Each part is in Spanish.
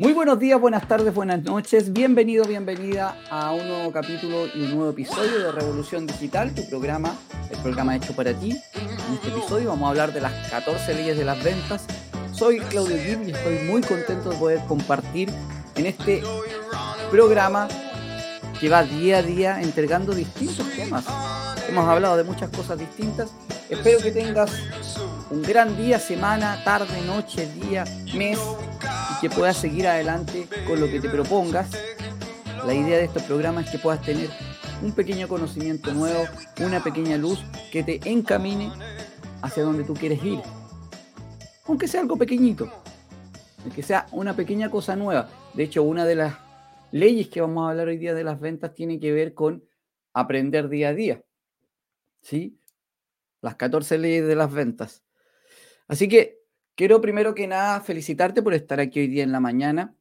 Muy buenos días, buenas tardes, buenas noches. Bienvenido, bienvenida a un nuevo capítulo y un nuevo episodio de Revolución Digital, tu programa, el programa hecho para ti. En este episodio vamos a hablar de las 14 leyes de las ventas. Soy Claudio Gil y estoy muy contento de poder compartir en este programa que va día a día entregando distintos temas. Hemos hablado de muchas cosas distintas. Espero que tengas un gran día, semana, tarde, noche, día, mes que puedas seguir adelante con lo que te propongas. La idea de estos programas es que puedas tener un pequeño conocimiento nuevo, una pequeña luz que te encamine hacia donde tú quieres ir. Aunque sea algo pequeñito, que sea una pequeña cosa nueva. De hecho, una de las leyes que vamos a hablar hoy día de las ventas tiene que ver con aprender día a día. ¿Sí? Las 14 leyes de las ventas. Así que quiero primero que nada felicitarte por estar aquí hoy día en la mañana.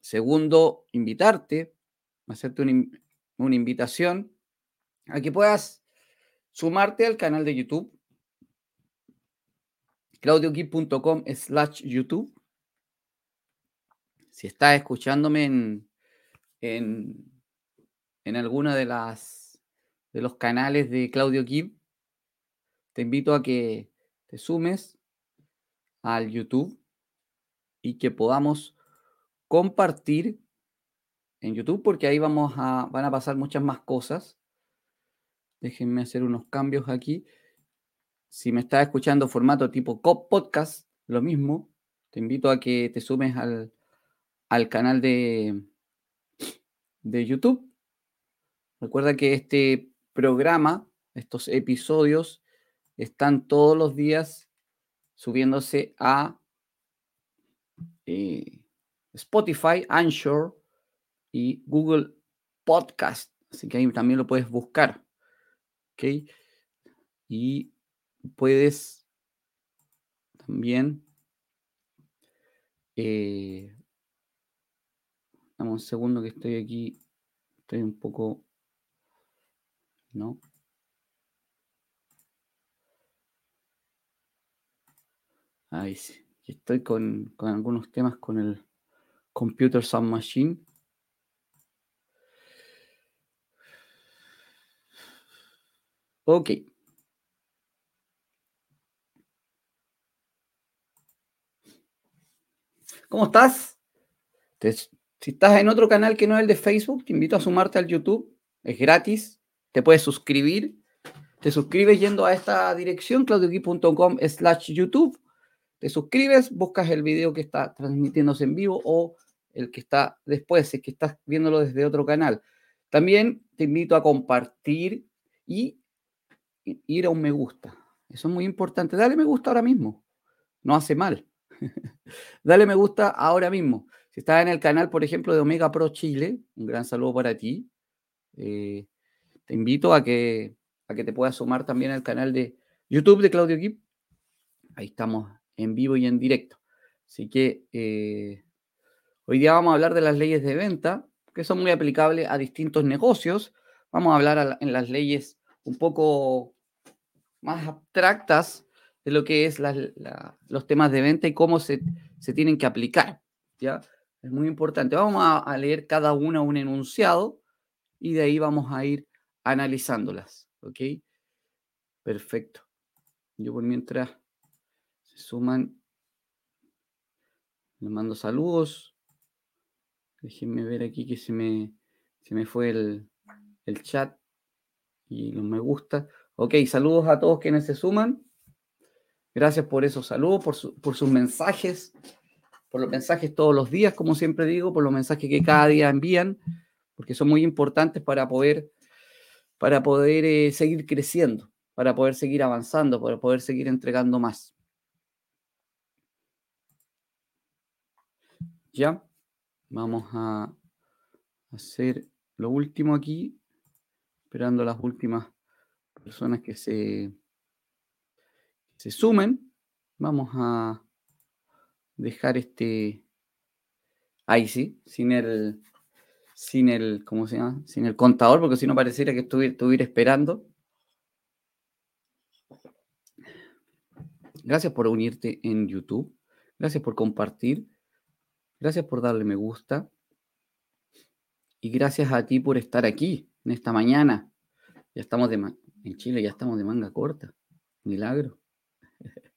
Segundo, invitarte, hacerte una, invitación a que puedas sumarte al canal de YouTube, claudiogui.com slash YouTube. Si estás escuchándome en, en, en alguna de las de los canales de Claudio Gibb, te invito a que te sumes al YouTube y que podamos compartir en YouTube porque ahí vamos a, van a pasar muchas más cosas. Déjenme hacer unos cambios aquí. Si me estás escuchando formato tipo podcast, lo mismo. Te invito a que te sumes al, al canal de, de YouTube. Recuerda que este programa, estos episodios, están todos los días subiéndose a eh, Spotify, Anchor y Google Podcast. Así que ahí también lo puedes buscar. ¿Ok? Y puedes también... Eh, dame un segundo que estoy aquí. Estoy un poco... ¿No? Ahí sí. Estoy con, algunos temas con el Computer Sound Machine. Ok. ¿Cómo estás? si estás en otro canal que no es el de Facebook, te invito a sumarte al YouTube. Es gratis. Te puedes suscribir. Te suscribes yendo a esta dirección, claudioqui.com slash YouTube te suscribes, buscas el video que está transmitiéndose en vivo o el que está después, si que estás viéndolo desde otro canal. También te invito a compartir y ir a un me gusta. Eso es muy importante. Dale me gusta ahora mismo. No hace mal. Dale me gusta ahora mismo. Si estás en el canal, por ejemplo, de Omega Pro Chile, un gran saludo para ti. Eh, te invito a que, a que te puedas sumar también al canal de YouTube de Claudio Kip. Ahí estamos en vivo y en directo. Así que eh, hoy día vamos a hablar de las leyes de venta, que son muy aplicables a distintos negocios. Vamos a hablar en las leyes un poco más abstractas de lo que es los temas de venta y cómo se, tienen que aplicar. ¿ya? Es muy importante. Vamos a, a, leer cada una un enunciado y de ahí vamos a ir analizándolas. ¿Ok? Perfecto. Yo por mientras suman. Les mando saludos. Déjenme ver aquí que se me, se me fue el, el chat y los me gusta. Ok, saludos a todos quienes se suman. Gracias por esos saludos, por, por sus mensajes, por los mensajes todos los días, como siempre digo, por los mensajes que cada día envían, porque son muy importantes para poder, para poder eh, seguir creciendo, para poder seguir avanzando, para poder seguir entregando más. Ya, vamos a hacer lo último aquí, esperando las últimas personas que se, se sumen. Vamos a dejar este ahí sí, sin el sin el ¿cómo se llama? Sin el contador, porque si no pareciera que estuviera, estuviera esperando. Gracias por unirte en YouTube. Gracias por compartir. Gracias por darle me gusta. Y gracias a ti por estar aquí en esta mañana. Ya estamos de en Chile, ya estamos de manga corta. Milagro.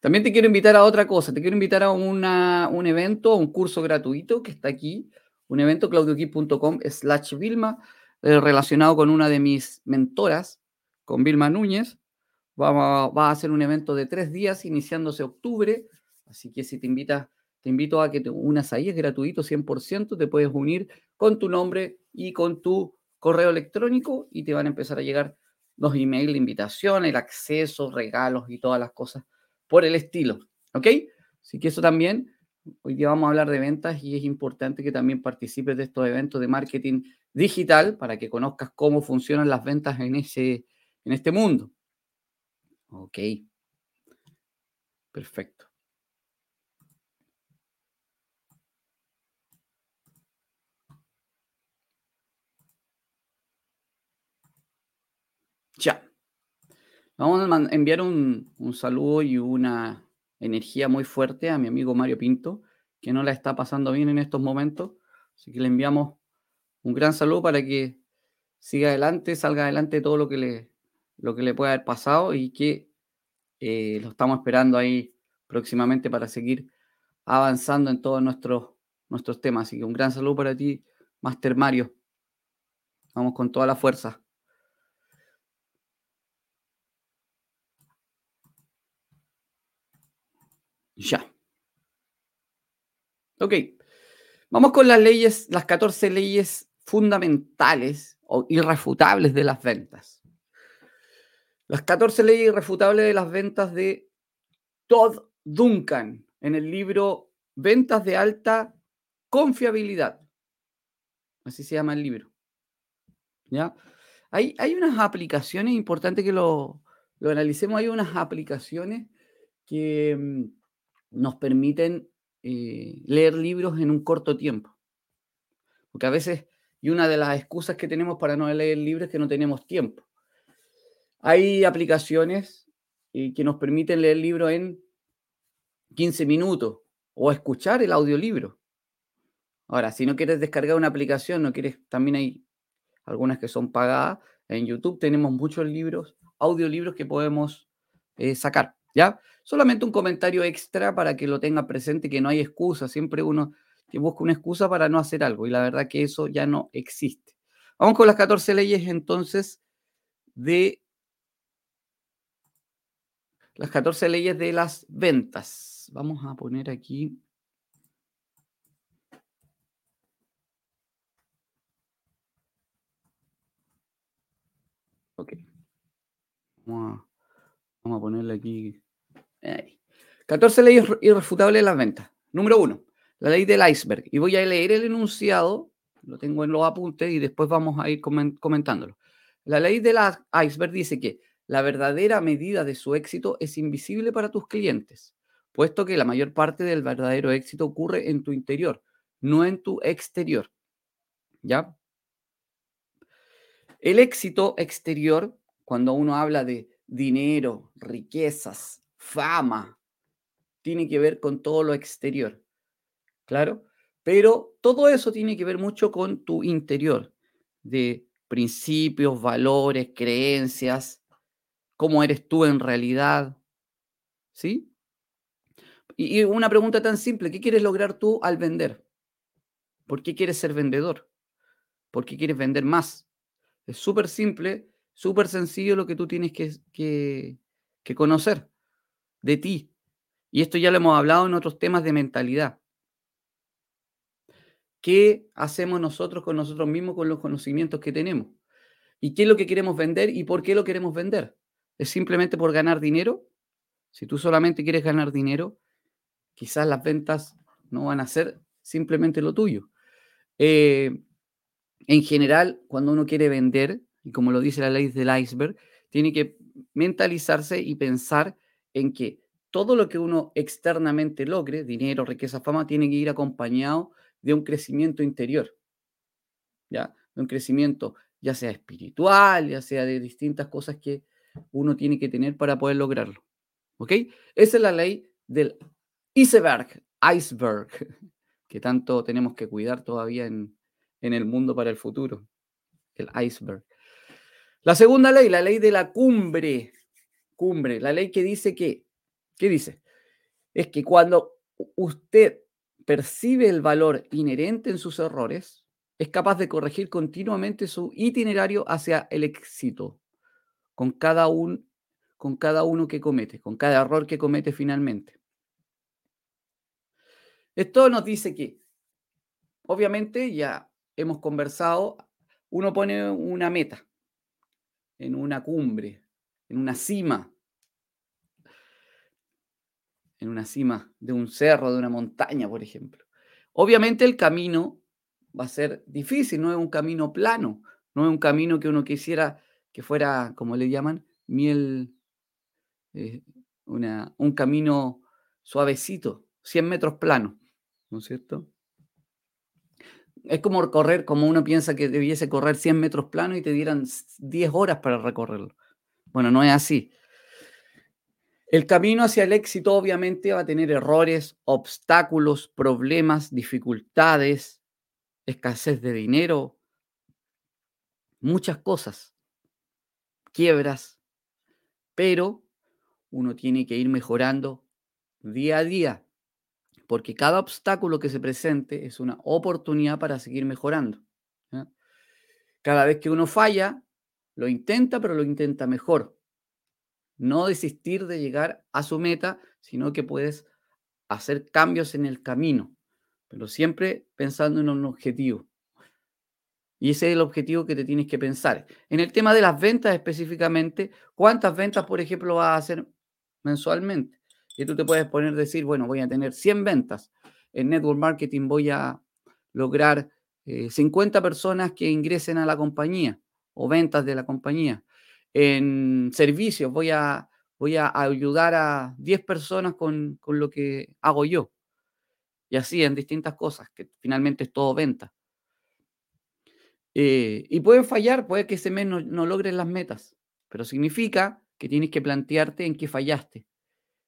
También te quiero invitar a otra cosa. Te quiero invitar a un evento, a un curso gratuito que está aquí. Un evento, claudioquip.com slash Vilma, eh, relacionado con una de mis mentoras, con Vilma Núñez. Va, va a hacer un evento de tres días iniciándose octubre. Así que si te invitas te invito a que te unas ahí, es gratuito 100%, te puedes unir con tu nombre y con tu correo electrónico y te van a empezar a llegar los emails de invitación, el acceso, regalos y todas las cosas por el estilo, ¿ok? Así que eso también, hoy día vamos a hablar de ventas y es importante que también participes de estos eventos de marketing digital para que conozcas cómo funcionan las ventas en, ese, en este mundo. Ok. Perfecto. Ya. Vamos a enviar un, saludo y una energía muy fuerte a mi amigo Mario Pinto, que no la está pasando bien en estos momentos. Así que le enviamos un gran saludo para que siga adelante, salga adelante todo lo que le, lo que le pueda haber pasado y que eh, lo estamos esperando ahí próximamente para seguir avanzando en todos nuestros, nuestros temas. Así que un gran saludo para ti, Master Mario. Vamos con toda la fuerza. Ya. Ok. Vamos con las leyes, las 14 leyes fundamentales o irrefutables de las ventas. Las 14 leyes irrefutables de las ventas de Todd Duncan en el libro Ventas de alta confiabilidad. Así se llama el libro. ¿Ya? Hay, hay unas aplicaciones, importante que lo, lo analicemos, hay unas aplicaciones que mm, nos permiten eh, leer libros en un corto tiempo. Porque a veces, y una de las excusas que tenemos para no leer libros es que no tenemos tiempo. Hay aplicaciones eh, que nos permiten leer libros en 15 minutos o escuchar el audiolibro. Ahora, si no quieres descargar una aplicación, no quieres, también hay algunas que son pagadas. En YouTube tenemos muchos libros, audiolibros que podemos eh, sacar. ¿Ya? Solamente un comentario extra para que lo tenga presente, que no hay excusa. Siempre uno que busca una excusa para no hacer algo y la verdad que eso ya no existe. Vamos con las 14 leyes entonces de las 14 leyes de las ventas. Vamos a poner aquí. Ok. Vamos a, vamos a ponerle aquí 14 leyes irrefutables de las ventas. Número uno, la ley del iceberg. Y voy a leer el enunciado, lo tengo en los apuntes y después vamos a ir comentándolo. La ley del iceberg dice que la verdadera medida de su éxito es invisible para tus clientes, puesto que la mayor parte del verdadero éxito ocurre en tu interior, no en tu exterior. ¿Ya? El éxito exterior, cuando uno habla de dinero, riquezas, fama, tiene que ver con todo lo exterior. Claro, pero todo eso tiene que ver mucho con tu interior, de principios, valores, creencias, cómo eres tú en realidad. ¿Sí? Y una pregunta tan simple, ¿qué quieres lograr tú al vender? ¿Por qué quieres ser vendedor? ¿Por qué quieres vender más? Es súper simple, súper sencillo lo que tú tienes que, que, que conocer de ti. Y esto ya lo hemos hablado en otros temas de mentalidad. ¿Qué hacemos nosotros con nosotros mismos con los conocimientos que tenemos? ¿Y qué es lo que queremos vender y por qué lo queremos vender? ¿Es simplemente por ganar dinero? Si tú solamente quieres ganar dinero, quizás las ventas no van a ser simplemente lo tuyo. Eh, en general, cuando uno quiere vender, y como lo dice la ley del iceberg, tiene que mentalizarse y pensar en que todo lo que uno externamente logre, dinero, riqueza, fama, tiene que ir acompañado de un crecimiento interior, ¿ya? De un crecimiento ya sea espiritual, ya sea de distintas cosas que uno tiene que tener para poder lograrlo, ¿ok? Esa es la ley del iceberg, iceberg que tanto tenemos que cuidar todavía en, en el mundo para el futuro. El iceberg. La segunda ley, la ley de la cumbre. Cumbre, la ley que dice que, ¿qué dice? Es que cuando usted percibe el valor inherente en sus errores, es capaz de corregir continuamente su itinerario hacia el éxito con cada, un, con cada uno que comete, con cada error que comete finalmente. Esto nos dice que, obviamente, ya hemos conversado, uno pone una meta en una cumbre, en una cima, en una cima de un cerro, de una montaña, por ejemplo. Obviamente el camino va a ser difícil, no es un camino plano, no es un camino que uno quisiera que fuera, como le llaman, miel, eh, una, un camino suavecito, 100 metros plano, ¿no es cierto? Es como correr, como uno piensa que debiese correr 100 metros plano y te dieran 10 horas para recorrerlo. Bueno, no es así. El camino hacia el éxito obviamente va a tener errores, obstáculos, problemas, dificultades, escasez de dinero, muchas cosas, quiebras, pero uno tiene que ir mejorando día a día, porque cada obstáculo que se presente es una oportunidad para seguir mejorando. Cada vez que uno falla, lo intenta, pero lo intenta mejor. No desistir de llegar a su meta, sino que puedes hacer cambios en el camino, pero siempre pensando en un objetivo. Y ese es el objetivo que te tienes que pensar. En el tema de las ventas específicamente, ¿cuántas ventas, por ejemplo, vas a hacer mensualmente? Y tú te puedes poner decir, bueno, voy a tener 100 ventas. En Network Marketing voy a lograr 50 eh, personas que ingresen a la compañía o ventas de la compañía en servicios, voy a, voy a ayudar a 10 personas con, lo que hago yo. Y así en distintas cosas, que finalmente es todo venta. Eh, y pueden fallar, puede que ese mes no, no las metas, pero significa que tienes que plantearte en qué fallaste.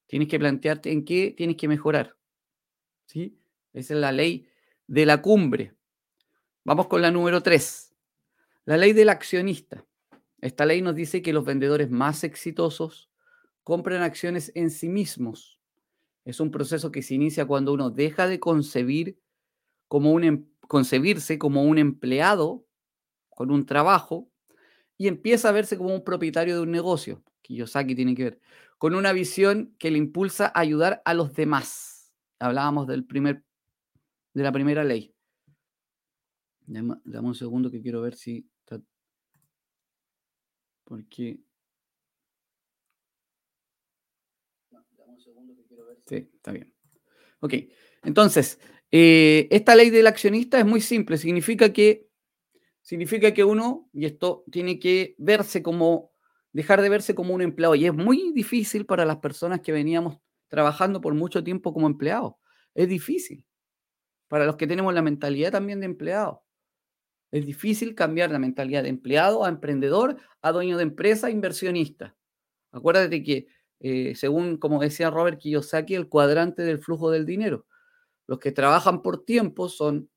Tienes que plantearte en qué tienes que mejorar. ¿Sí? Esa es la ley de la cumbre. Vamos con la número 3. La ley del accionista. Esta ley nos dice que los vendedores más exitosos compran acciones en sí mismos. Es un proceso que se inicia cuando uno deja de concebir como un, em, concebirse como un empleado con un trabajo y empieza a verse como un propietario de un negocio. Kiyosaki tiene que ver con una visión que le impulsa a ayudar a los demás. Hablábamos del primer, de la primera ley. Dame, dame un segundo que quiero ver si porque. Sí, está bien. Ok, entonces, eh, esta ley del accionista es muy simple. Significa que, significa que uno, y esto tiene que verse como, dejar de verse como un empleado. Y es muy difícil para las personas que veníamos trabajando por mucho tiempo como empleados. Es difícil. Para los que tenemos la mentalidad también de empleado. Es difícil cambiar la mentalidad de empleado a emprendedor, a dueño de empresa, a inversionista. Acuérdate que, eh, según como decía Robert Kiyosaki, el cuadrante del flujo del dinero. Los que trabajan por tiempo son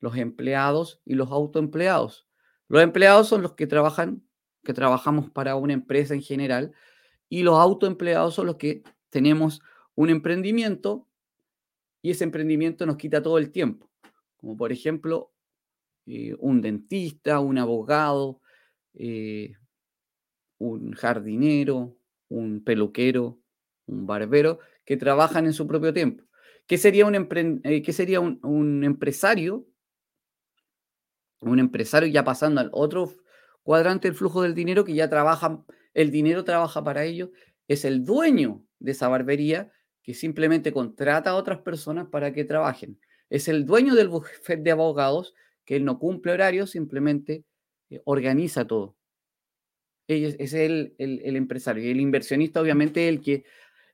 los empleados y los autoempleados. Los empleados son los que trabajan, que trabajamos para una empresa en general, y los autoempleados son los que tenemos un emprendimiento y ese emprendimiento nos quita todo el tiempo. Como por ejemplo, eh, un dentista, un abogado, eh, un jardinero, un peluquero, un barbero, que trabajan en su propio tiempo. ¿Qué sería un, eh, sería un, empresario? Un empresario ya pasando al otro cuadrante del flujo del dinero que ya trabaja, el dinero trabaja para ellos, es el dueño de esa barbería que simplemente contrata a otras personas para que trabajen. Es el dueño del bufete de abogados que él no cumple horario, simplemente eh, organiza todo. Ese es el, el, empresario. Y el inversionista, obviamente, el que,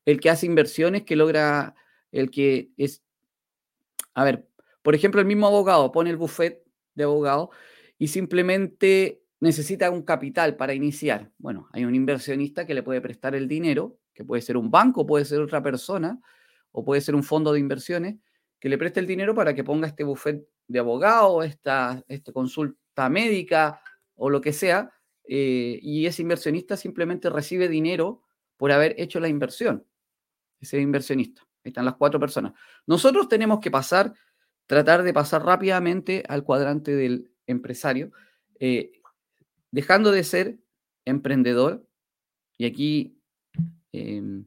el que hace inversiones, que logra, el que es, a ver, por ejemplo, el mismo abogado pone el buffet de abogado y simplemente necesita un capital para iniciar. Bueno, hay un inversionista que le puede prestar el dinero, que puede ser un banco, puede ser otra persona, o puede ser un fondo de inversiones que le preste el dinero para que ponga este buffet de abogado, esta, esta consulta médica o lo que sea, eh, y ese inversionista simplemente recibe dinero por haber hecho la inversión. Ese inversionista. Ahí están las cuatro personas. Nosotros tenemos que pasar, tratar de pasar rápidamente al cuadrante del empresario, eh, dejando de ser emprendedor. Y aquí em,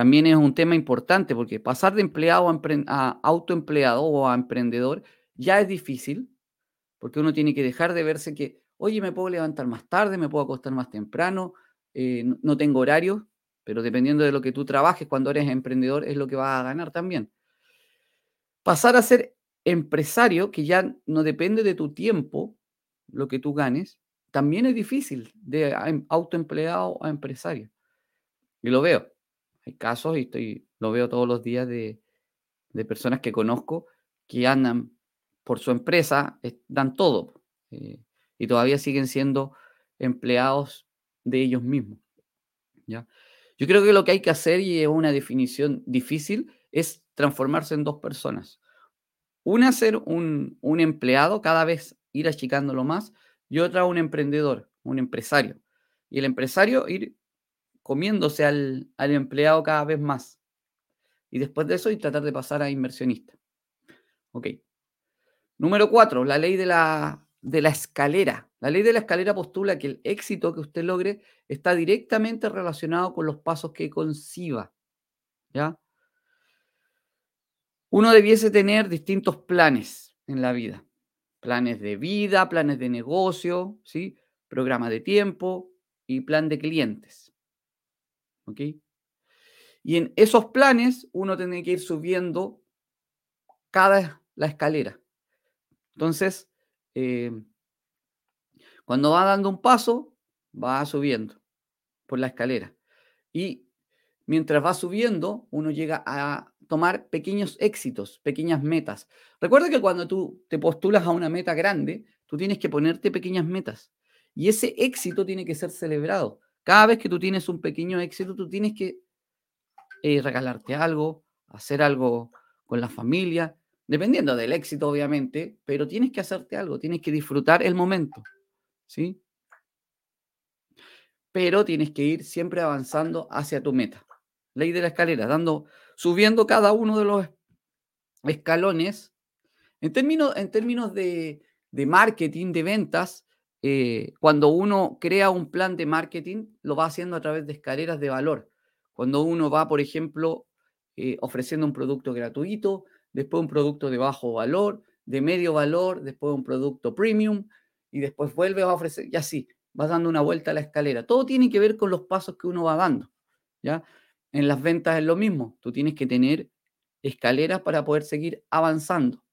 también es un tema importante porque pasar de empleado a, autoempleado o a emprendedor ya es difícil, porque uno tiene que dejar de verse que, oye, me puedo levantar más tarde, me puedo acostar más temprano, eh, no, tengo horario, pero dependiendo de lo que tú trabajes cuando eres emprendedor es lo que vas a ganar también. Pasar a ser empresario, que ya no depende de tu tiempo, lo que tú ganes, también es difícil de autoempleado a empresario. Y lo veo. Hay casos, y estoy, lo veo todos los días de, personas que conozco que andan por su empresa, dan todo eh, y todavía siguen siendo empleados de ellos mismos. ¿ya? Yo creo que lo que hay que hacer, y es una definición difícil, es transformarse en dos personas. Una ser un, un empleado, cada vez ir achicándolo más, y otra un emprendedor, un empresario. Y el empresario ir comiéndose al, empleado cada vez más. Y después de eso, y tratar de pasar a inversionista. Ok. Número cuatro, la ley de la, de la escalera. La ley de la escalera postula que el éxito que usted logre está directamente relacionado con los pasos que conciba. ¿Ya? Uno debiese tener distintos planes en la vida. Planes de vida, planes de negocio, ¿sí? programa de tiempo y plan de clientes. Y en esos planes uno tiene que ir subiendo cada la escalera. Entonces, eh, cuando va dando un paso, va subiendo por la escalera. Y mientras va subiendo, uno llega a tomar pequeños éxitos, pequeñas metas. Recuerda que cuando tú te postulas a una meta grande, tú tienes que ponerte pequeñas metas. Y ese éxito tiene que ser celebrado. Cada vez que tú tienes un pequeño éxito, tú tienes que eh, regalarte algo, hacer algo con la familia, dependiendo del éxito, obviamente, pero tienes que hacerte algo, tienes que disfrutar el momento, ¿sí? Pero tienes que ir siempre avanzando hacia tu meta. Ley de la escalera, dando, subiendo cada uno de los escalones. En términos, en términos de, de marketing, de ventas, eh, cuando uno crea un plan de marketing, lo va haciendo a través de escaleras de valor. Cuando uno va, por ejemplo, eh, ofreciendo un producto gratuito, después un producto de bajo valor, de medio valor, después un producto premium, y después vuelve a ofrecer, y así, vas dando una vuelta a la escalera. Todo tiene que ver con los pasos que uno va dando. ¿ya? En las ventas es lo mismo, tú tienes que tener escaleras para poder seguir avanzando.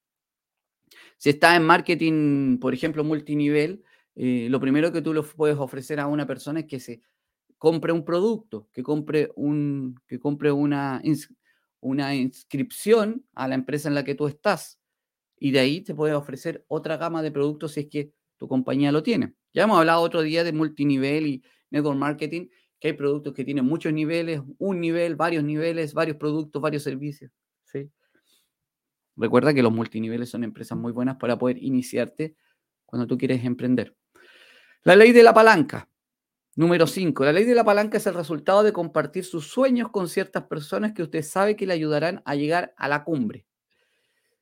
Si estás en marketing, por ejemplo, multinivel, lo primero que tú le puedes ofrecer a una persona es que se compre un producto, que compre, un, que compre una, una inscripción a la empresa en la que tú estás. Y de ahí te puedes ofrecer otra gama de productos si es que tu compañía lo tiene. Ya hemos hablado otro día de multinivel y network marketing, que hay productos que tienen muchos niveles, un nivel, varios niveles, varios productos, varios servicios. ¿sí? Recuerda que los multiniveles son empresas muy buenas para poder iniciarte cuando tú quieres emprender. La ley de la palanca. Número 5. La ley de la palanca es el resultado de compartir sus sueños con ciertas personas que usted sabe que le ayudarán a llegar a la cumbre.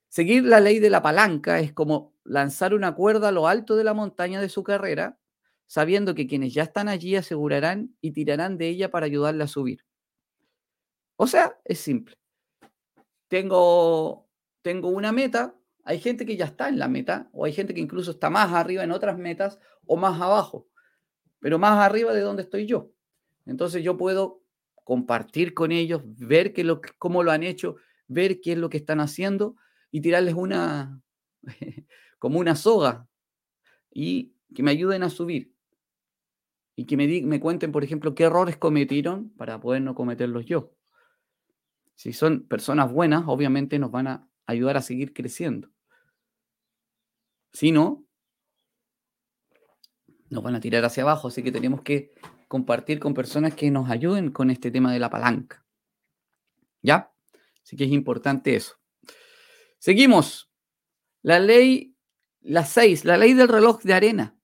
Seguir la ley de la palanca es como lanzar una cuerda a lo alto de la montaña de su carrera, sabiendo que quienes ya están allí asegurarán y tirarán de ella para ayudarle a subir. O sea, es simple. Tengo, tengo una meta, hay gente que ya está en la meta, o hay gente que incluso está más arriba en otras metas o más abajo, pero más arriba de donde estoy yo. Entonces yo puedo compartir con ellos, ver cómo lo han hecho, ver qué es lo que están haciendo y tirarles una, como una soga y que me ayuden a subir. Y que me, me cuenten, por ejemplo, qué errores cometieron para poder no cometerlos yo. Si son personas buenas, obviamente nos van a ayudar a seguir creciendo. Si no, nos van a tirar hacia abajo, así que tenemos que compartir con personas que nos ayuden con este tema de la palanca. ¿Ya? Así que es importante eso. Seguimos. La ley, la 6, la ley del reloj de arena.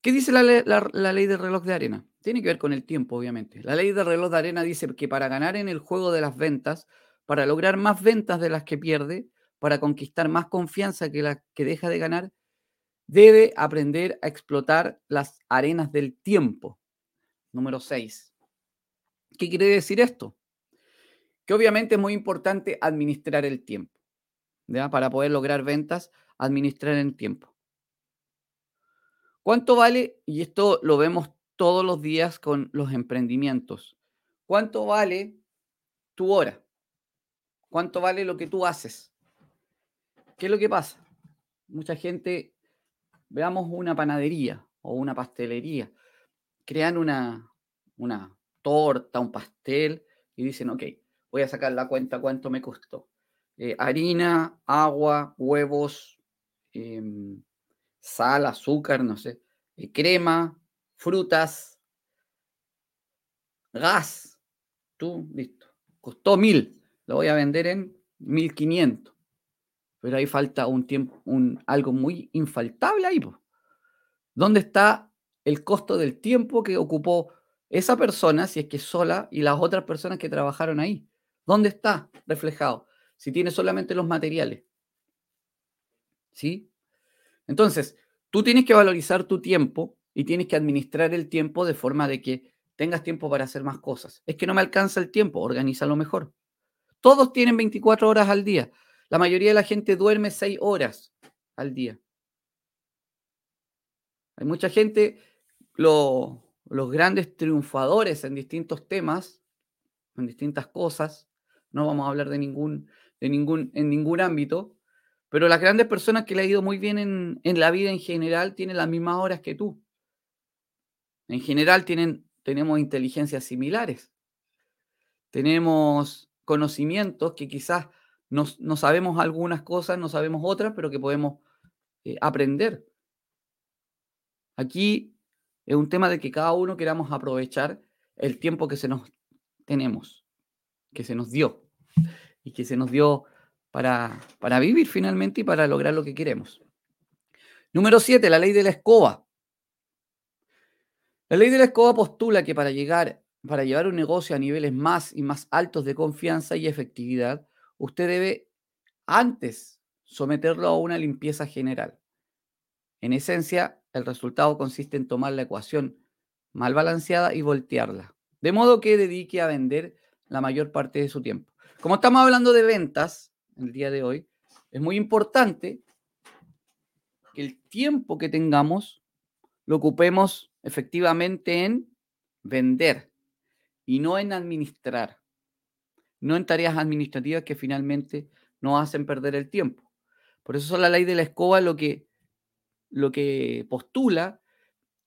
¿Qué dice la, la, ley del reloj de arena? Tiene que ver con el tiempo, obviamente. La ley del reloj de arena dice que para ganar en el juego de las ventas, para lograr más ventas de las que pierde, para conquistar más confianza que la que deja de ganar, debe aprender a explotar las arenas del tiempo. Número 6. ¿Qué quiere decir esto? Que obviamente es muy importante administrar el tiempo. ¿ya? Para poder lograr ventas, administrar el tiempo. ¿Cuánto vale? Y esto lo vemos todos los días con los emprendimientos. ¿Cuánto vale tu hora? ¿Cuánto vale lo que tú haces? ¿Qué es lo que pasa? Mucha gente, veamos una panadería o una pastelería, crean una, una torta, un pastel y dicen, ok, voy a sacar la cuenta cuánto me costó. Eh, harina, agua, huevos, em, sal, azúcar, no sé, eh, crema, frutas, gas. Tú, listo. Costó mil, lo voy a vender en mil quinientos. Pero ahí falta un tiempo, un, algo muy infaltable ahí. ¿Dónde está el costo del tiempo que ocupó esa persona, si es que sola, y las otras personas que trabajaron ahí? ¿Dónde está reflejado? Si tiene solamente los materiales. ¿Sí? Entonces, Tú tienes que valorizar tu tiempo y tienes que administrar el tiempo de forma de que tengas tiempo para hacer más cosas. Es que no me alcanza el tiempo, organízalo mejor. Todos tienen 24 horas al día. La mayoría de la gente duerme 6 horas al día. Hay mucha gente, los grandes triunfadores en distintos temas, en distintas cosas, no vamos a hablar de ningún, de ningún, en ningún ámbito, pero las grandes personas que le ha ido muy bien en, la vida en general tienen las mismas horas que tú. En general tienen, tenemos inteligencias similares. Tenemos conocimientos que quizás no, sabemos algunas cosas, no sabemos otras, pero que podemos eh, aprender. Aquí es un tema de que cada uno queramos aprovechar el tiempo que se nos tenemos, que se nos dio y que se nos dio para, para vivir finalmente y para lograr lo que queremos. Número 7, la ley de la escoba. La ley de la escoba postula que para llegar, para llevar un negocio a niveles más y más altos de confianza y efectividad, usted debe antes someterlo a una limpieza general. En esencia, el resultado consiste en tomar la ecuación mal balanceada y voltearla, de modo que dedique a vender la mayor parte de su tiempo. Como estamos hablando de ventas, el día de hoy, es muy importante que el tiempo que tengamos lo ocupemos efectivamente en vender y no en administrar, no en tareas administrativas que finalmente nos hacen perder el tiempo. Por eso la ley de la escoba lo que, lo que postula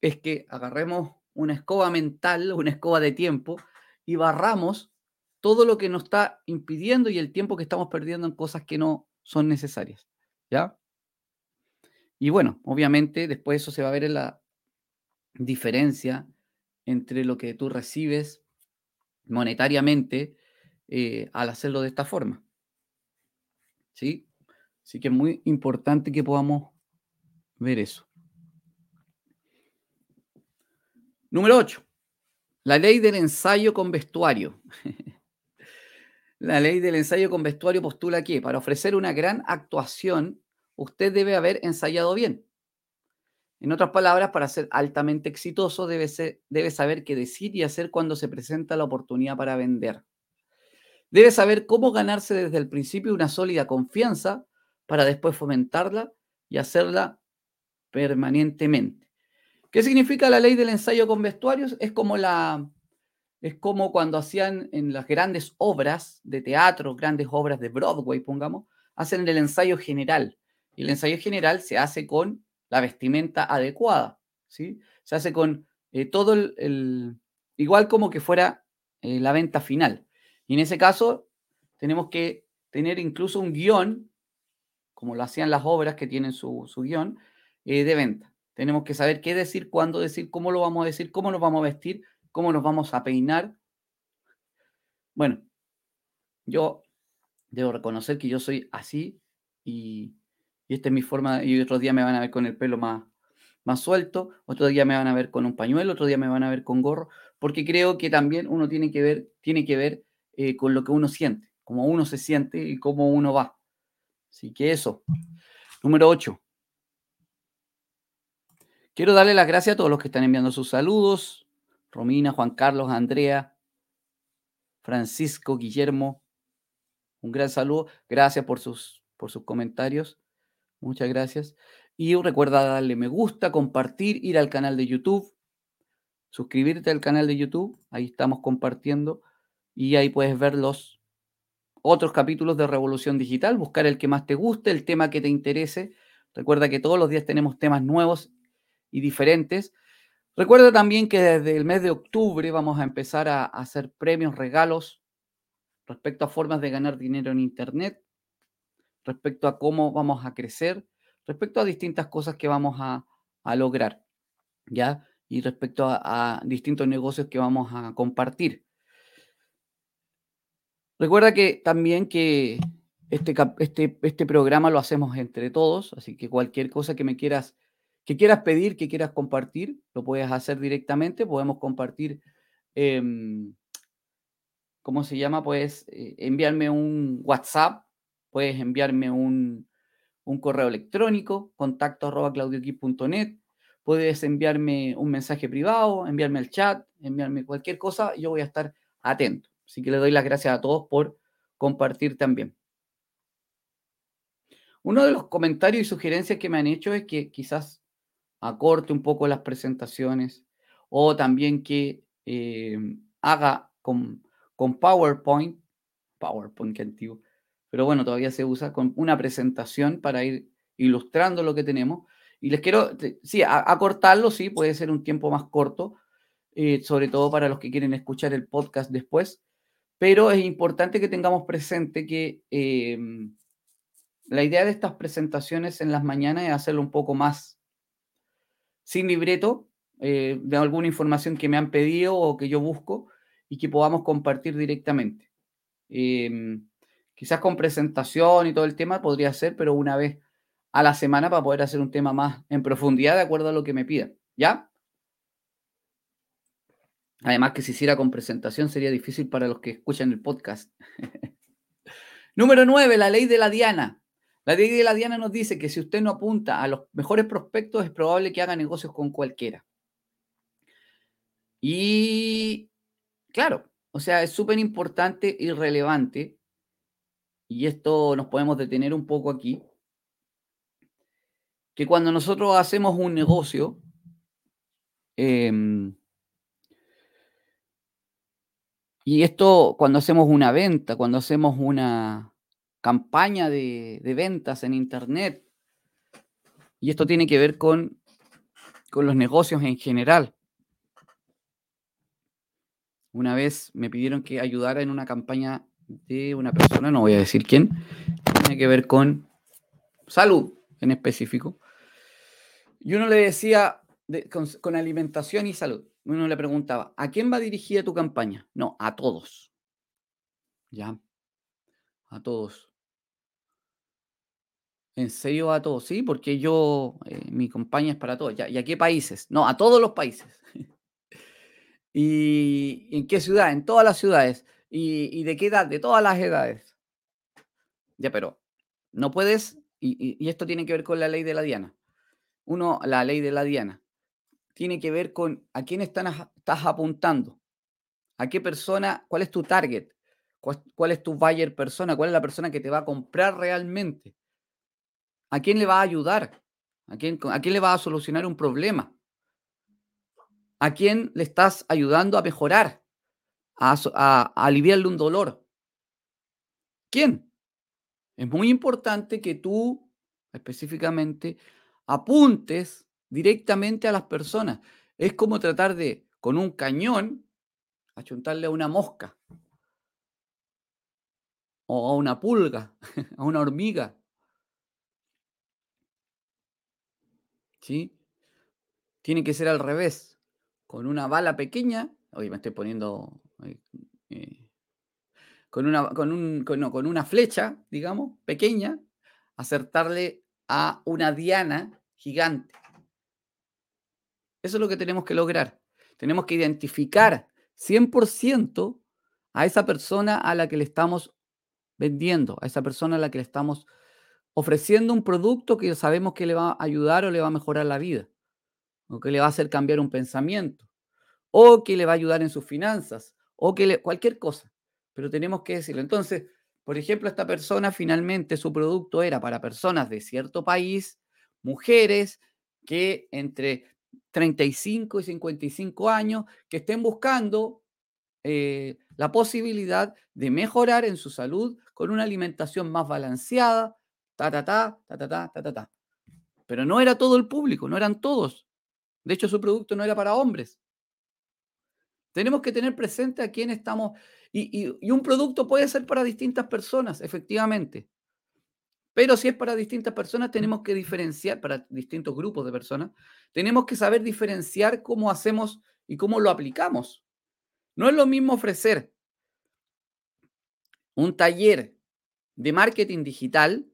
es que agarremos una escoba mental, una escoba de tiempo y barramos todo lo que nos está impidiendo y el tiempo que estamos perdiendo en cosas que no son necesarias. ¿Ya? Y bueno, obviamente después eso se va a ver en la diferencia entre lo que tú recibes monetariamente eh, al hacerlo de esta forma. ¿Sí? Así que es muy importante que podamos ver eso. Número 8. La ley del ensayo con vestuario. La ley del ensayo con vestuario postula que para ofrecer una gran actuación, usted debe haber ensayado bien. En otras palabras, para ser altamente exitoso, debe, debe saber qué decir y hacer cuando se presenta la oportunidad para vender. Debe saber cómo ganarse desde el principio una sólida confianza para después fomentarla y hacerla permanentemente. ¿Qué significa la ley del ensayo con vestuarios? Es como la, es como cuando hacían en las grandes obras de teatro, grandes obras de Broadway, pongamos, hacen el ensayo general. Y el ensayo general se hace con la vestimenta adecuada, ¿sí? Se hace con eh, todo el, igual como que fuera eh, la venta final. Y en ese caso tenemos que tener incluso un guion, como lo hacían las obras que tienen su, guion, eh, de venta. Tenemos que saber qué decir, cuándo decir, cómo lo vamos a decir, cómo nos vamos a vestir, cómo nos vamos a peinar, bueno, yo debo reconocer que yo soy así y, esta es mi forma, y otros días me van a ver con el pelo más, más suelto, otro día me van a ver con un pañuelo, otro día me van a ver con gorro, porque creo que también uno tiene que ver, tiene que ver eh, con lo que uno siente, cómo uno se siente y cómo uno va. Así que eso. Número 8. Quiero darle las gracias a todos los que están enviando sus saludos. Romina, Juan Carlos, Andrea, Francisco, Guillermo. Un gran saludo. Gracias por sus, por sus comentarios. Muchas gracias. Y recuerda darle me gusta, compartir, ir al canal de YouTube, suscribirte al canal de YouTube. Ahí estamos compartiendo. Y ahí puedes ver los otros capítulos de Revolución Digital, buscar el que más te guste, el tema que te interese. Recuerda que todos los días tenemos temas nuevos y diferentes. Recuerda también que desde el mes de octubre vamos a empezar a hacer premios, regalos respecto a formas de ganar dinero en Internet, respecto a cómo vamos a crecer, respecto a distintas cosas que vamos a, lograr, ¿ya? Y respecto a distintos negocios que vamos a compartir. Recuerda que también que este, este, este programa lo hacemos entre todos, así que cualquier cosa que me quieras, que quieras pedir, que quieras compartir, lo puedes hacer directamente. Podemos compartir, em, ¿cómo se llama? Puedes eh, enviarme un WhatsApp, puedes enviarme un, correo electrónico, contacto arroba claudioquip.net, puedes enviarme un mensaje privado, enviarme el chat, enviarme cualquier cosa, yo voy a estar atento. Así que le doy las gracias a todos por compartir también. Uno de los comentarios y sugerencias que me han hecho es que quizás acorte un poco las presentaciones o también que eh, haga con, con PowerPoint, PowerPoint que antiguo, pero bueno, todavía se usa con una presentación para ir ilustrando lo que tenemos. Y les quiero, sí, acortarlo, sí, puede ser un tiempo más corto, eh, sobre todo para los que quieren escuchar el podcast después, pero es importante que tengamos presente que em, la idea de estas presentaciones en las mañanas es hacerlo un poco más sin libreto, eh, de alguna información que me han pedido o que yo busco y que podamos compartir directamente. Em, quizás con presentación y todo el tema podría ser, pero una vez a la semana para poder hacer un tema más en profundidad de acuerdo a lo que me pidan. ¿Ya? Además que si hiciera con presentación sería difícil para los que escuchan el podcast. Número 9, la ley de la Diana. La ley de la Diana nos dice que si usted no apunta a los mejores prospectos es probable que haga negocios con cualquiera. Y claro, o sea, es súper importante y relevante, y esto nos podemos detener un poco aquí, que cuando nosotros hacemos un negocio, eh, y esto cuando hacemos una venta, cuando hacemos una campaña de, ventas en Internet, y esto tiene que ver con, con los negocios en general. Una vez me pidieron que ayudara en una campaña de una persona, no voy a decir quién, tiene que ver con salud en específico. Y uno le decía, con alimentación y salud uno le preguntaba, ¿a quién va dirigida tu campaña? No, a todos. ¿Ya? A todos. ¿En serio a todos? Sí, porque yo, eh, mi campaña es para todos. ¿Y a qué países? No, a todos los países. ¿Y en qué ciudad? En todas las ciudades. ¿Y, de qué edad? De todas las edades. Ya, pero no puedes, y, y esto tiene que ver con la ley de la Diana. Uno, la ley de la Diana tiene que ver con a quién estás apuntando, a qué persona, cuál es tu target, cuál, es tu buyer persona, cuál es la persona que te va a comprar realmente, a quién le va a ayudar, a quién, a quién le va a solucionar un problema, a quién le estás ayudando a mejorar, a, a aliviarle un dolor. ¿Quién? Es muy importante que tú específicamente apuntes directamente a las personas. Es como tratar de, con un cañón, achuntarle a una mosca, o a una pulga, a una hormiga. ¿Sí? Tiene que ser al revés. Con una bala pequeña, hoy me estoy poniendo eh, con una, con, un, con, con una flecha, digamos, pequeña, acertarle a una diana gigante. Eso es lo que tenemos que lograr. Tenemos que identificar 100% a esa persona a la que le estamos vendiendo, a esa persona a la que le estamos ofreciendo un producto que sabemos que le va a ayudar o le va a mejorar la vida, o que le va a hacer cambiar un pensamiento, o que le va a ayudar en sus finanzas, o que le, cualquier cosa. Pero tenemos que decirlo. Entonces, por ejemplo, esta persona finalmente su producto era para personas de cierto país, mujeres que entre 35 y 55 años, que estén buscando eh, la posibilidad de mejorar en su salud con una alimentación más balanceada, ta, ta, ta, ta, ta, ta, ta, ta, Pero no era todo el público, no eran todos. De hecho, su producto no era para hombres. Tenemos que tener presente a quién estamos. Y, y, un producto puede ser para distintas personas, efectivamente. Pero si es para distintas personas, tenemos que diferenciar, para distintos grupos de personas, tenemos que saber diferenciar cómo hacemos y cómo lo aplicamos. No es lo mismo ofrecer un taller de marketing digital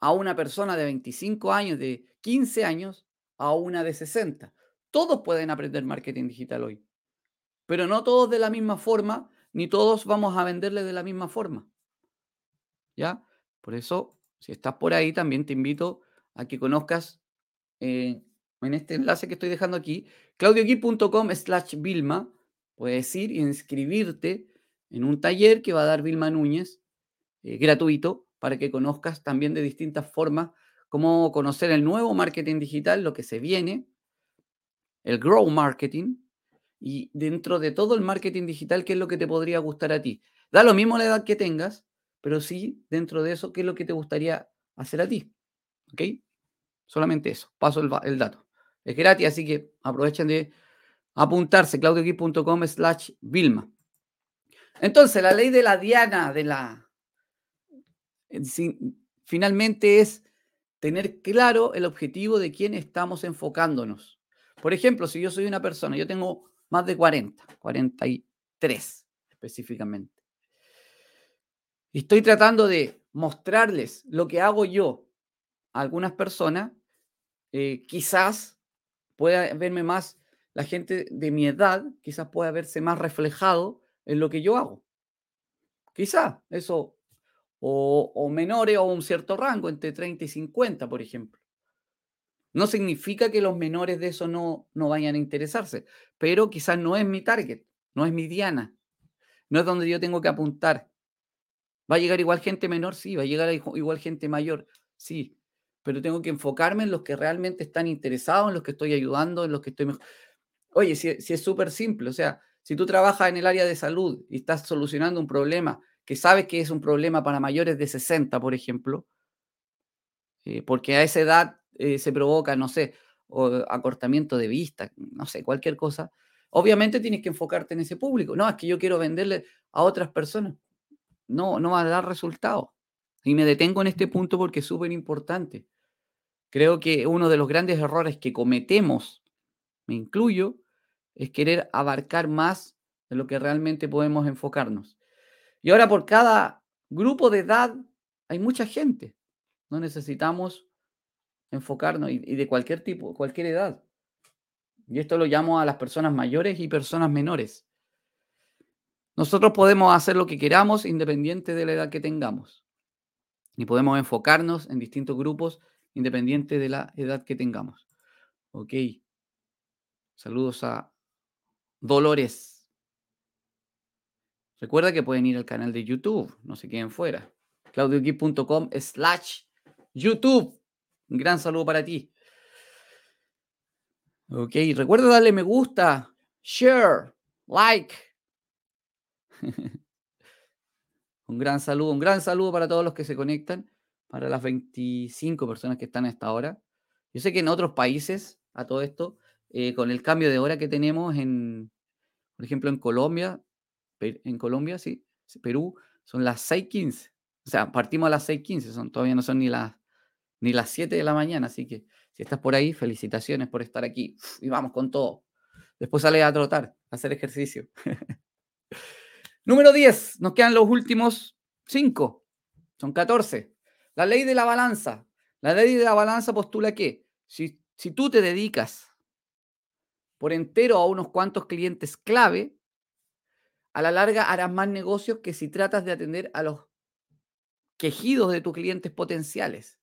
a una persona de 25 años, de 15 años, a una de 60. Todos pueden aprender marketing digital hoy, pero no todos de la misma forma, ni todos vamos a venderle de la misma forma. ¿Ya? Por eso, si estás por ahí, también te invito a que conozcas eh, en este enlace que estoy dejando aquí, claudioqui.com slash Vilma, Puedes ir y inscribirte en un taller que va a dar Vilma Núñez, eh, gratuito, para que conozcas también de distintas formas cómo conocer el nuevo marketing digital, lo que se viene, el grow marketing, y dentro de todo el marketing digital, qué es lo que te podría gustar a ti. Da lo mismo la edad que tengas, pero sí, dentro de eso, qué es lo que te gustaría hacer a ti. ¿Ok? Solamente eso. Paso el, el dato. Es gratis, así que aprovechen de apuntarse, claudioqui.com slash Vilma. Entonces, la ley de la diana, de la... Finalmente es tener claro el objetivo de quién estamos enfocándonos. Por ejemplo, si yo soy una persona, yo tengo más de 40, 43 específicamente. Estoy tratando de mostrarles lo que hago yo a algunas personas, eh, quizás pueda verme más la gente de mi edad quizás pueda verse más reflejado en lo que yo hago. Quizá eso, o, menores o un cierto rango, entre 30 y 50, por ejemplo. No significa que los menores de eso no, no vayan a interesarse, pero quizás no es mi target, no es mi diana, no es donde yo tengo que apuntar. ¿Va a llegar igual gente menor? Sí. ¿Va a llegar igual gente mayor? Sí. Pero tengo que enfocarme en los que realmente están interesados, en los que estoy ayudando, en los que estoy mejor. Oye, si, es súper simple, o sea, si tú trabajas en el área de salud y estás solucionando un problema que sabes que es un problema para mayores de 60, por ejemplo, eh, porque a esa edad eh, se provoca, no sé, acortamiento de vista, no sé, cualquier cosa, obviamente tienes que enfocarte en ese público. No, es que yo quiero venderle a otras personas. No, no va a dar resultado. Y me detengo en este punto porque es súper importante. Creo que uno de los grandes errores que cometemos, me incluyo, es querer abarcar más de lo que realmente podemos enfocarnos. Y ahora por cada grupo de edad hay mucha gente. No necesitamos enfocarnos y, de cualquier tipo, cualquier edad. Y esto lo llamo a las personas mayores y personas menores. Nosotros podemos hacer lo que queramos independiente de la edad que tengamos. Y podemos enfocarnos en distintos grupos independiente de la edad que tengamos. Ok. Saludos a Dolores. Recuerda que pueden ir al canal de YouTube, no se queden fuera. claudioquip.com slash YouTube. Un gran saludo para ti. Ok, recuerda darle me gusta, share, like. un gran saludo, un gran saludo para todos los que se conectan, para las 25 personas que están a esta hora. Yo sé que en otros países, a todo esto, eh, con el cambio de hora que tenemos en, por ejemplo, en Colombia, en Colombia, sí, Perú, son las 6.15. O sea, partimos a las 6.15, son, todavía no son ni las, ni las 7 de la mañana, así que si estás por ahí, felicitaciones por estar aquí. Y vamos con todo. Después sale a trotar, a hacer ejercicio. Número 10, nos quedan los últimos 5, son 14. La ley de la balanza. La ley de la balanza postula que si, si tú te dedicas por entero a unos cuantos clientes clave, a la larga harás más negocios que si tratas de atender a los quejidos de tus clientes potenciales.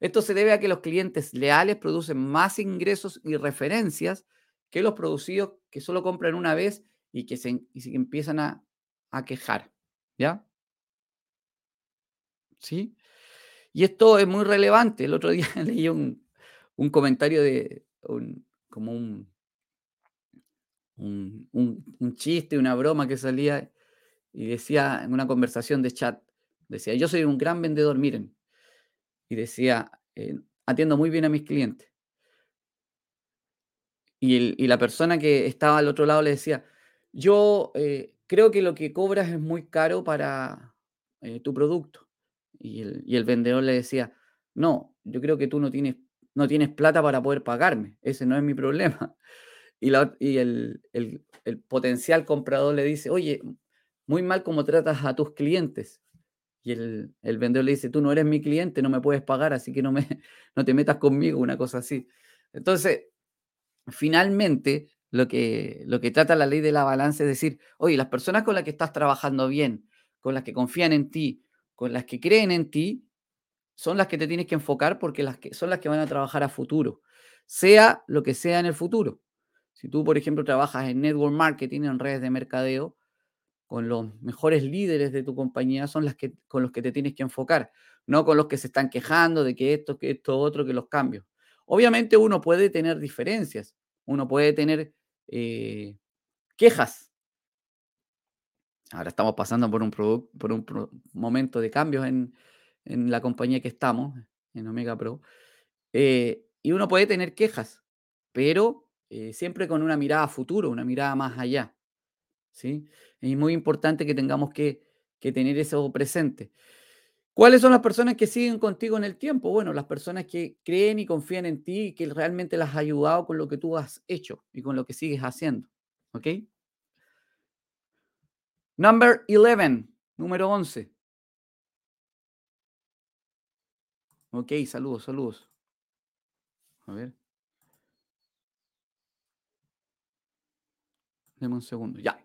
Esto se debe a que los clientes leales producen más ingresos y referencias que los producidos que solo compran una vez y que se, empiezan a, quejar. ¿Ya? ¿Sí? Y esto es muy relevante. El otro día leí un, comentario de como un, un, un, chiste, una broma que salía y decía en una conversación de chat, decía, yo soy un gran vendedor, miren. Y decía, eh, atiendo muy bien a mis clientes. Y, la persona que estaba al otro lado le decía, yo eh, creo que lo que cobras es muy caro para eh, tu producto. Y el, vendedor le decía, no, yo creo que tú no tienes, no tienes plata para poder pagarme, ese no es mi problema. Y, y el, el, potencial comprador le dice, oye, muy mal como tratas a tus clientes. Y el, vendedor le dice, tú no eres mi cliente, no me puedes pagar, así que no, me, no te metas conmigo, una cosa así. Entonces, finalmente, lo que, lo que trata la ley de la balanza es decir, oye, las personas con las que estás trabajando bien, con las que confían en ti, con las que creen en ti, son las que te tienes que enfocar porque las que, son las que van a trabajar a futuro, sea lo que sea en el futuro. Si tú, por ejemplo, trabajas en network marketing, en redes de mercadeo, con los mejores líderes de tu compañía son las que con los que te tienes que enfocar, no con los que se están quejando de que esto, que esto, otro, que los cambios. Obviamente uno puede tener diferencias, uno puede tener eh, quejas. Ahora estamos pasando por un, por un momento de cambios en, la compañía que estamos, en Omega Pro, eh, y uno puede tener quejas, pero eh, siempre con una mirada a futuro, una mirada más allá. ¿sí? Es muy importante que tengamos que, que tener eso presente. ¿Cuáles son las personas que siguen contigo en el tiempo? Bueno, las personas que creen y confían en ti y que realmente las has ayudado con lo que tú has hecho y con lo que sigues haciendo. ¿Ok? Number 11, número 11. Ok, saludos, saludos. A ver. Deme un segundo. Ya.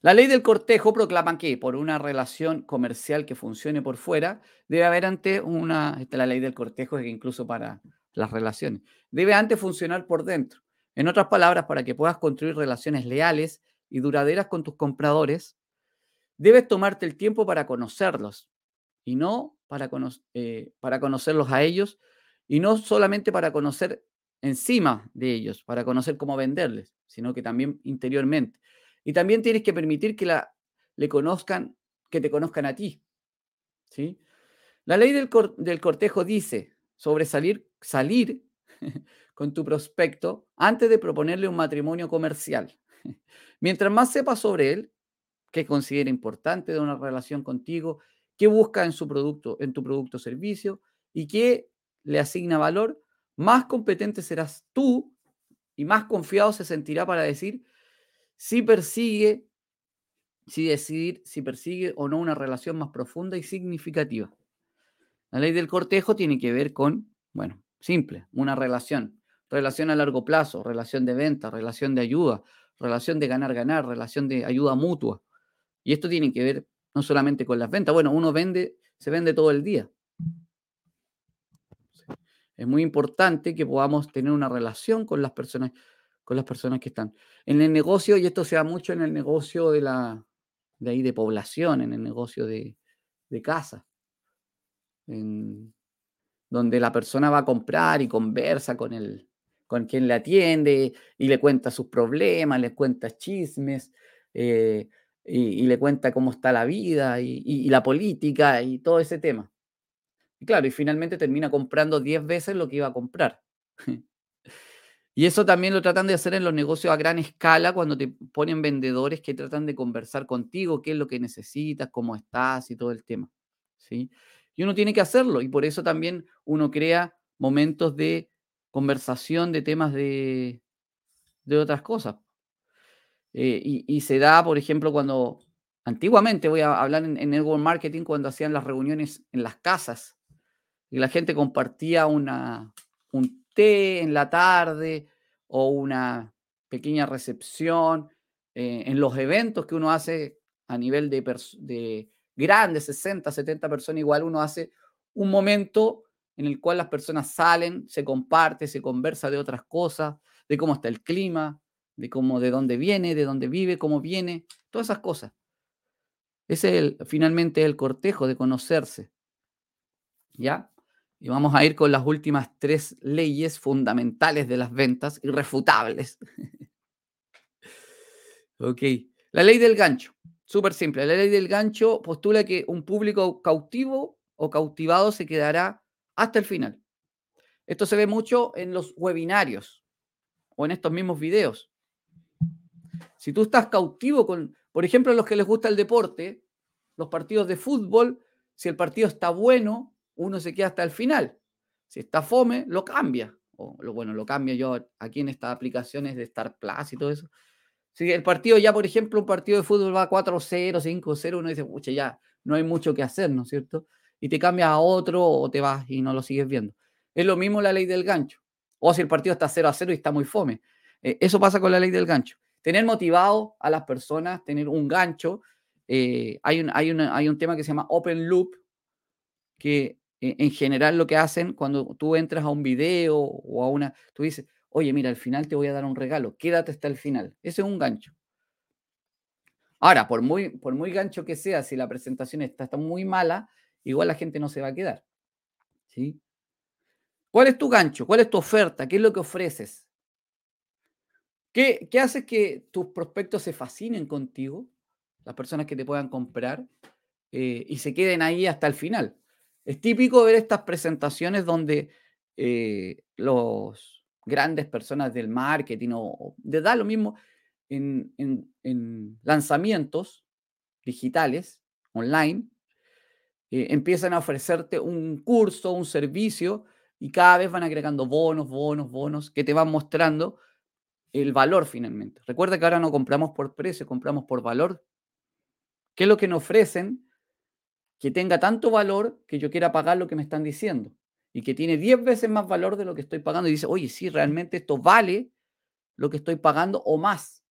La ley del cortejo proclama que por una relación comercial que funcione por fuera, debe haber antes una, esta es la ley del cortejo que incluso para las relaciones, debe antes funcionar por dentro. En otras palabras, para que puedas construir relaciones leales y duraderas con tus compradores, debes tomarte el tiempo para conocerlos y no para, eh, para conocerlos a ellos y no solamente para conocer encima de ellos, para conocer cómo venderles, sino que también interiormente. Y también tienes que permitir que la, le conozcan, que te conozcan a ti. ¿sí? La ley del, del cortejo dice sobre salir, salir con tu prospecto antes de proponerle un matrimonio comercial. Mientras más sepas sobre él, qué considera importante de una relación contigo, qué busca en su producto, en tu producto o servicio y qué le asigna valor, más competente serás tú y más confiado se sentirá para decir si persigue, si decidir si persigue o no una relación más profunda y significativa. La ley del cortejo tiene que ver con, bueno, simple, una relación. Relación a largo plazo, relación de venta, relación de ayuda, relación de ganar-ganar, relación de ayuda mutua. Y esto tiene que ver no solamente con las ventas. Bueno, uno vende, se vende todo el día. Es muy importante que podamos tener una relación con las personas con las personas que están. En el negocio, y esto se da mucho en el negocio de la de ahí de población, en el negocio de, de casa, donde la persona va a comprar y conversa con el, con quien le atiende y le cuenta sus problemas, le cuenta chismes eh, y, le cuenta cómo está la vida y, y, la política y todo ese tema. Y claro, y finalmente termina comprando 10 veces lo que iba a comprar. Y eso también lo tratan de hacer en los negocios a gran escala cuando te ponen vendedores que tratan de conversar contigo, qué es lo que necesitas, cómo estás y todo el tema. ¿sí? Y uno tiene que hacerlo y por eso también uno crea momentos de conversación de temas de, de otras cosas. Eh, y, se da, por ejemplo, cuando Antiguamente, voy a hablar en, en network marketing cuando hacían las reuniones en las casas y la gente compartía una, un en la tarde o una pequeña recepción eh, en los eventos que uno hace a nivel de, de grandes, 60, 70 personas, igual uno hace un momento en el cual las personas salen, se comparte, se conversa de otras cosas, de cómo está el clima, de cómo, de dónde viene, de dónde vive, cómo viene, todas esas cosas. Ese es el, finalmente el cortejo de conocerse. ¿Ya? Y vamos a ir con las últimas tres leyes fundamentales de las ventas, irrefutables. ok. La ley del gancho. Súper simple. La ley del gancho postula que un público cautivo o cautivado se quedará hasta el final. Esto se ve mucho en los webinarios o en estos mismos videos. Si tú estás cautivo con, por ejemplo, los que les gusta el deporte, los partidos de fútbol, si el partido está bueno, uno se queda hasta el final. Si está fome, lo cambia. O lo, bueno, lo cambio yo aquí en estas aplicaciones de Star Plus y todo eso. Si el partido ya, por ejemplo, un partido de fútbol va 4-0, 5-0, uno dice, pucha, ya no hay mucho que hacer, ¿no es cierto? Y te cambias a otro o te vas y no lo sigues viendo. Es lo mismo la ley del gancho. O si el partido está 0 a 0 y está muy fome. Eh, eso pasa con la ley del gancho. Tener motivado a las personas, tener un gancho. Eh, hay, un, hay, hay un tema que se llama Open Loop, que en general lo que hacen cuando tú entras a un video o a una, tú dices, oye, mira, al final te voy a dar un regalo, quédate hasta el final. Ese es un gancho. Ahora, por muy, por muy gancho que sea, si la presentación está, está muy mala, igual la gente no se va a quedar. ¿Sí? ¿Cuál es tu gancho? ¿Cuál es tu oferta? ¿Qué es lo que ofreces? ¿Qué, qué hace que tus prospectos se fascinen contigo? Las personas que te puedan comprar eh, y se queden ahí hasta el final. Es típico ver estas presentaciones donde eh, los grandes personas del marketing o, de da lo mismo en, lanzamientos digitales, online, eh, empiezan a ofrecerte un curso, un servicio y cada vez van agregando bonos, bonos, bonos que te van mostrando el valor finalmente. Recuerda que ahora no compramos por precio, compramos por valor. ¿Qué es lo que nos ofrecen? Que tenga tanto valor que yo quiera pagar lo que me están diciendo y que tiene 10 veces más valor de lo que estoy pagando y dice, oye, sí, realmente esto vale lo que estoy pagando o más.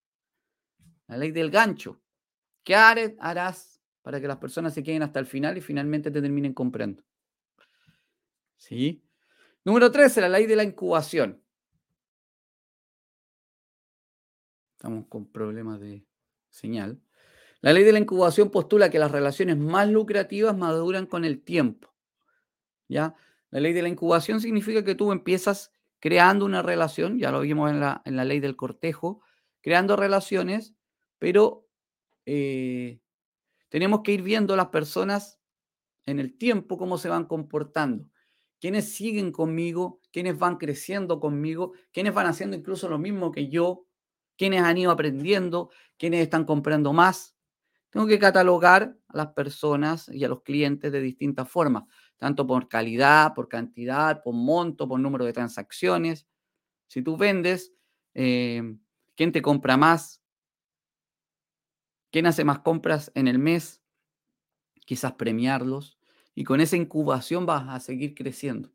La ley del gancho. ¿Qué harás para que las personas se queden hasta el final y finalmente te terminen comprando? ¿Sí? Número 13, la ley de la incubación. Estamos con problemas de señal. La ley de la incubación postula que las relaciones más lucrativas maduran con el tiempo. ¿Ya? La ley de la incubación significa que tú empiezas creando una relación, ya lo vimos en la, en la ley del cortejo, creando relaciones, pero eh, tenemos que ir viendo las personas en el tiempo cómo se van comportando. Quiénes siguen conmigo, quiénes van creciendo conmigo, quiénes van haciendo incluso lo mismo que yo, quiénes han ido aprendiendo, quiénes están comprando más. Tengo que catalogar a las personas y a los clientes de distintas formas, tanto por calidad, por cantidad, por monto, por número de transacciones. Si tú vendes, eh, ¿quién te compra más? ¿Quién hace más compras en el mes? Quizás premiarlos. Y con esa incubación vas a seguir creciendo.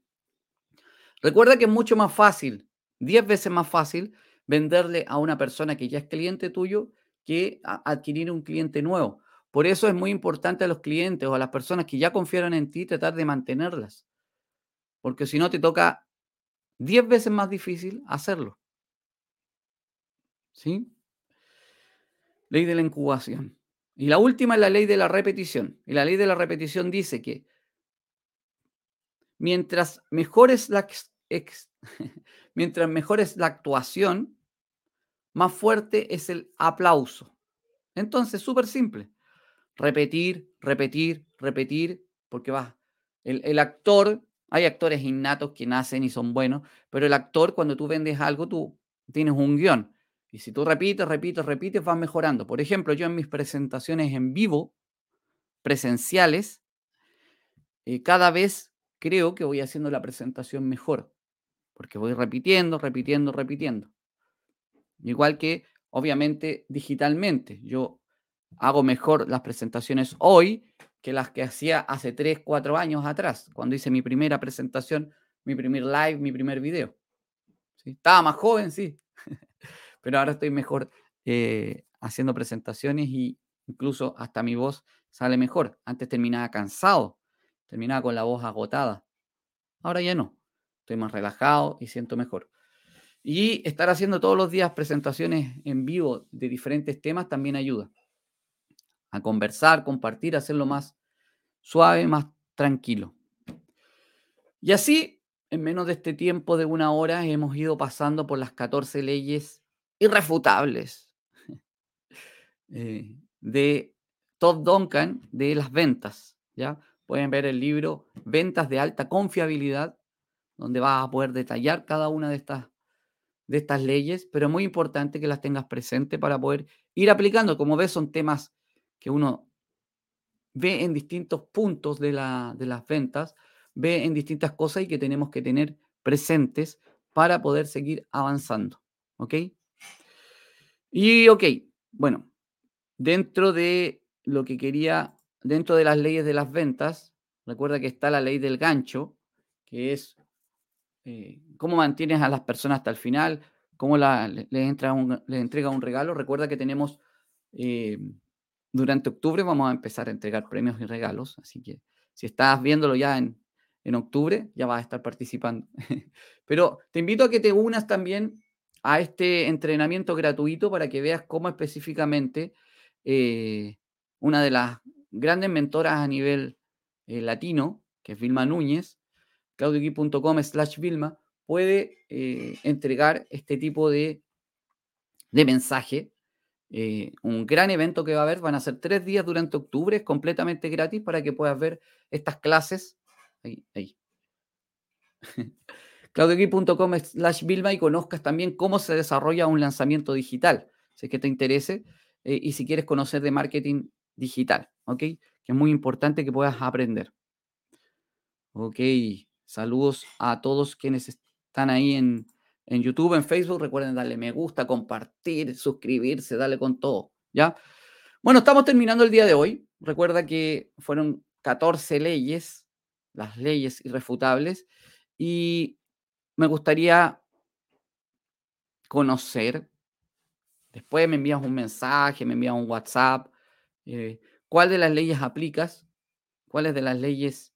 Recuerda que es mucho más fácil, 10 veces más fácil, venderle a una persona que ya es cliente tuyo que adquirir un cliente nuevo. Por eso es muy importante a los clientes o a las personas que ya confiaron en ti tratar de mantenerlas. Porque si no, te toca 10 veces más difícil hacerlo. ¿Sí? Ley de la incubación. Y la última es la ley de la repetición. Y la ley de la repetición dice que mientras mejor es la, mientras mejor es la actuación, más fuerte es el aplauso. Entonces, súper simple. Repetir, repetir, repetir, porque va. El, actor, hay actores innatos que nacen y son buenos, pero el actor, cuando tú vendes algo, tú tienes un guion. Y si tú repites, repites, repites, vas mejorando. Por ejemplo, yo en mis presentaciones en vivo, presenciales, eh, cada vez creo que voy haciendo la presentación mejor, porque voy repitiendo, repitiendo, repitiendo. Igual que, obviamente, digitalmente. Yo hago mejor las presentaciones hoy que las que hacía hace 3, 4 años atrás, cuando hice mi primera presentación, mi primer live, mi primer video. Estaba más joven, sí, pero ahora estoy mejor eh, haciendo presentaciones y incluso hasta mi voz sale mejor. Antes terminaba cansado, terminaba con la voz agotada. Ahora ya no, estoy más relajado y siento mejor. Y estar haciendo todos los días presentaciones en vivo de diferentes temas también ayuda a conversar, compartir, hacerlo más suave, más tranquilo. Y así, en menos de este tiempo de una hora, hemos ido pasando por las 14 leyes irrefutables eh, de Todd Duncan de las ventas. ¿ya? Pueden ver el libro Ventas de alta confiabilidad, donde vas a poder detallar cada una de estas, de estas leyes, pero es muy importante que las tengas presentes para poder ir aplicando. Como ves, son temas que uno ve en distintos puntos de, de las ventas, ve en distintas cosas y que tenemos que tener presentes para poder seguir avanzando. ¿Ok? Y ok, bueno, dentro de lo que quería, dentro de las leyes de las ventas, recuerda que está la ley del gancho, que es eh, cómo mantienes a las personas hasta el final, cómo les, entra un, entrega un regalo. Recuerda que tenemos eh, durante octubre vamos a empezar a entregar premios y regalos, así que si estás viéndolo ya en, octubre, ya vas a estar participando. Pero te invito a que te unas también a este entrenamiento gratuito para que veas cómo específicamente eh, una de las grandes mentoras a nivel latino, que es Vilma Núñez, claudioqui.com slash Vilma, puede eh, entregar este tipo de, de mensaje eh, un gran evento que va a haber. Van a ser tres días durante octubre, es completamente gratis para que puedas ver estas clases. Ahí, ahí. claudioqui.com slash Vilma y conozcas también cómo se desarrolla un lanzamiento digital, si es que te interese, eh, y si quieres conocer de marketing digital, ¿ok? Que es muy importante que puedas aprender. Ok, saludos a todos quienes están ahí en, en YouTube, en Facebook. Recuerden darle me gusta, compartir, suscribirse, darle con todo. ¿Ya? Bueno, estamos terminando el día de hoy. Recuerda que fueron 14 leyes, las leyes irrefutables, y me gustaría conocer. Después me envías un mensaje, me envías un WhatsApp. Eh, ¿Cuál de las leyes aplicas? ¿Cuáles de las leyes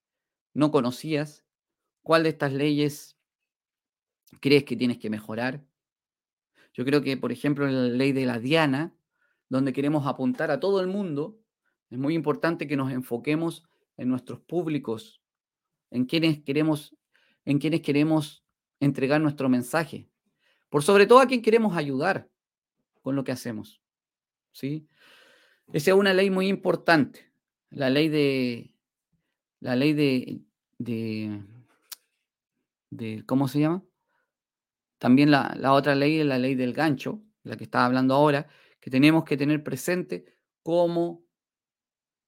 no conocías? ¿Cuál de estas leyes crees que tienes que mejorar. Yo creo que, por ejemplo, en la ley de la Diana, donde queremos apuntar a todo el mundo, es muy importante que nos enfoquemos en nuestros públicos, en quienes queremos, en quienes queremos entregar nuestro mensaje. Por sobre todo a quien queremos ayudar con lo que hacemos. ¿Sí? Esa es una ley muy importante. La ley de. La ley de. de, de ¿Cómo se llama? También la, otra ley es la ley del gancho, la que estaba hablando ahora, que tenemos que tener presente cómo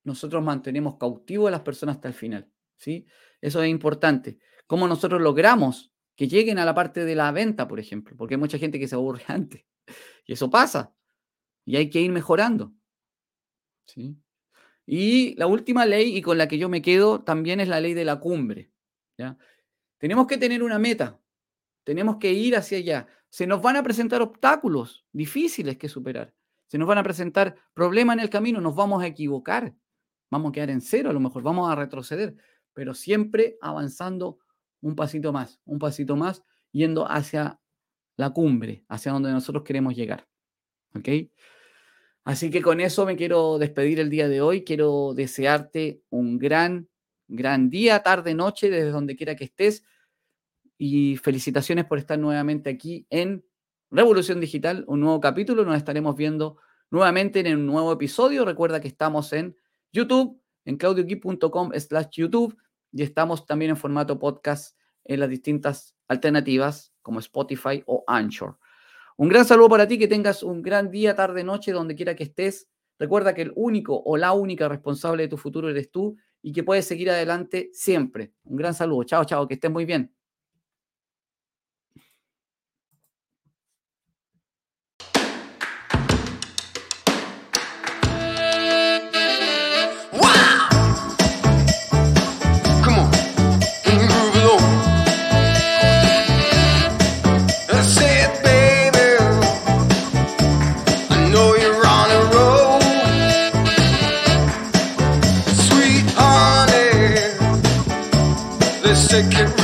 nosotros mantenemos cautivo a las personas hasta el final. ¿sí? Eso es importante. Cómo nosotros logramos que lleguen a la parte de la venta, por ejemplo, porque hay mucha gente que se aburre antes. Y eso pasa. Y hay que ir mejorando. ¿sí? Y la última ley, y con la que yo me quedo, también es la ley de la cumbre. ¿ya? Tenemos que tener una meta. Tenemos que ir hacia allá. Se nos van a presentar obstáculos difíciles que superar. Se nos van a presentar problemas en el camino. Nos vamos a equivocar. Vamos a quedar en cero a lo mejor. Vamos a retroceder. Pero siempre avanzando un pasito más, un pasito más, yendo hacia la cumbre, hacia donde nosotros queremos llegar. ¿Ok? Así que con eso me quiero despedir el día de hoy. Quiero desearte un gran, gran día, tarde, noche, desde donde quiera que estés y felicitaciones por estar nuevamente aquí en Revolución Digital, un nuevo capítulo. Nos estaremos viendo nuevamente en un nuevo episodio. Recuerda que estamos en YouTube, en claudioquip.com slash YouTube y estamos también en formato podcast en las distintas alternativas como Spotify o Anchor. Un gran saludo para ti, que tengas un gran día, tarde, noche, donde quiera que estés. Recuerda que el único o la única responsable de tu futuro eres tú y que puedes seguir adelante siempre. Un gran saludo. Chao, chao, que estés muy bien. make it